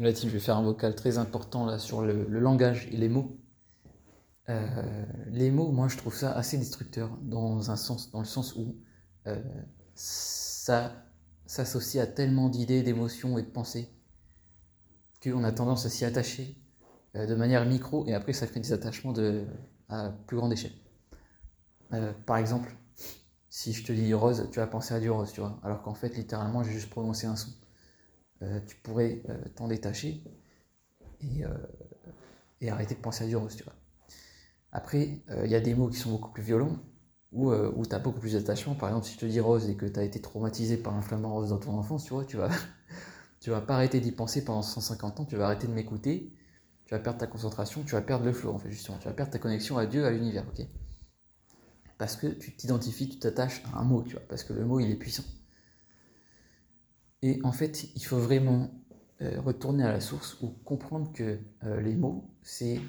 Là, je vais faire un vocal très important là sur le, langage et les mots. Euh, les mots, moi, je trouve ça assez destructeur dans un sens, dans le sens où euh, ça s'associe à tellement d'idées, d'émotions et de pensées qu'on a tendance à s'y attacher euh, de manière micro et après ça crée des attachements de, à plus grande échelle. par exemple, si je te dis rose, tu vas penser à du rose, tu vois, alors qu'en fait, littéralement, j'ai juste prononcé un son. Euh, tu pourrais euh, t'en détacher et, euh, et, arrêter de penser à du rose. Après, il y a des mots qui sont beaucoup plus violents, où, où tu as beaucoup plus d'attachement. Par exemple, si je te dis rose et que tu as été traumatisé par un flamant rose dans ton enfance, tu vois, tu vas, tu vas pas arrêter d'y penser pendant 150 ans, tu vas arrêter de m'écouter, tu vas perdre ta concentration, tu vas perdre le flow, en fait, justement. Tu vas perdre ta connexion à Dieu, à l'univers, ok? Parce que tu t'identifies, tu t'attaches à un mot, tu vois, parce que le mot, il est puissant. Et en fait, il faut vraiment euh, retourner à la source ou comprendre que euh, les mots, c'est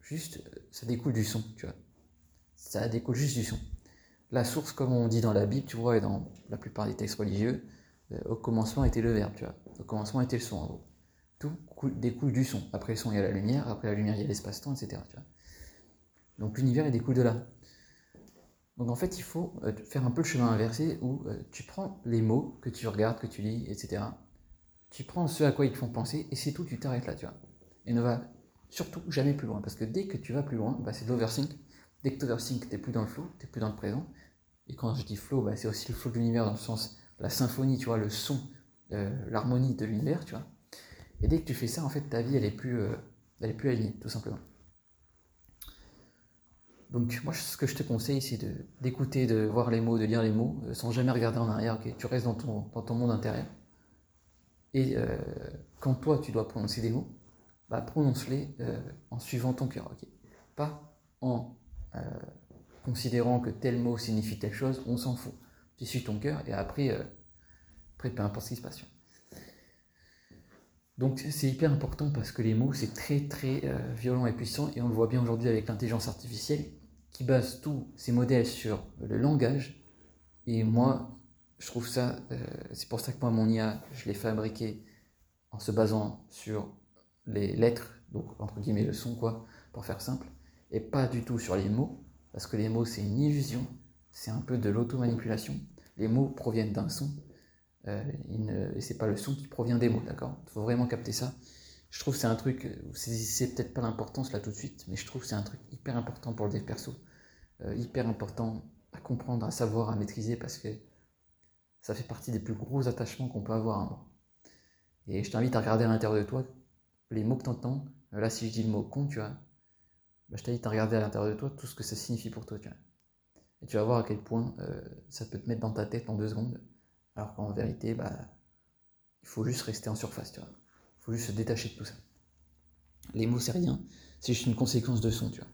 juste, ça découle du son, tu vois. Ça découle juste du son. La source, comme on dit dans la Bible, tu vois, et dans la plupart des textes religieux, euh, au commencement était le verbe, tu vois. Au commencement était le son, en gros. Tout découle du son. Après le son, il y a la lumière. Après la lumière, il y a l'espace-temps, etc. Donc l'univers, il découle de là. Donc en fait, il faut euh, faire un peu le chemin inversé où euh, tu prends les mots que tu regardes, que tu lis, etc. Tu prends ce à quoi ils te font penser et c'est tout, tu t'arrêtes là, tu vois. Et ne va surtout jamais plus loin parce que dès que tu vas plus loin, bah, c'est de l'oversing. Dès que tu overthink, tu plus dans le flow, tu plus dans le présent. Et quand je dis flow, bah, c'est aussi le flow de l'univers dans le sens la symphonie, tu vois, le son, euh, l'harmonie de l'univers, tu vois. Et dès que tu fais ça, en fait, ta vie, elle est plus, elle est plus alignée, tout simplement. Donc moi, ce que je te conseille, c'est d'écouter, de, voir les mots, de lire les mots, euh, sans jamais regarder en arrière. tu restes dans ton, monde intérieur. Et euh, quand toi, tu dois prononcer des mots, bah, prononce-les euh, en suivant ton cœur. Pas en considérant que tel mot signifie telle chose, on s'en fout. Tu suis ton cœur et après, après, peu importe ce qui se passe. Donc c'est hyper important parce que les mots, c'est très très violent et puissant et on le voit bien aujourd'hui avec l'intelligence artificielle qui base tous ses modèles sur le langage. Et moi, je trouve ça, euh, c'est pour ça que moi, mon IA, je l'ai fabriqué en se basant sur les lettres, donc entre guillemets le son, quoi, pour faire simple, et pas du tout sur les mots, parce que les mots, c'est une illusion, c'est un peu de l'auto-manipulation. Les mots proviennent d'un son, euh, et c'est pas le son qui provient des mots, d'accord? Il faut vraiment capter ça. Je trouve c'est un truc, c'est peut-être pas l'importance là tout de suite, mais je trouve c'est un truc hyper important pour le dev perso, euh, hyper important à comprendre, à savoir, à maîtriser, parce que ça fait partie des plus gros attachements qu'on peut avoir à moi. Et je t'invite à regarder à l'intérieur de toi les mots que tu entends. Euh, là, si je dis le mot con, tu vois, bah, je t'invite à regarder à l'intérieur de toi tout ce que ça signifie pour toi, tu vois. Et tu vas voir à quel point euh, ça peut te mettre dans ta tête en deux secondes, alors qu'en vérité, bah, il faut juste rester en surface, tu vois. Il faut juste se détacher de tout ça. Les mots, c'est rien. C'est juste une conséquence de son, tu vois.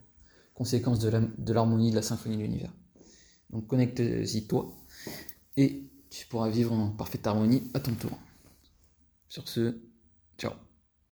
Conséquence de l'harmonie, de, la symphonie de l'univers. Donc connecte-y toi et tu pourras vivre en parfaite harmonie à ton tour. Sur ce, ciao.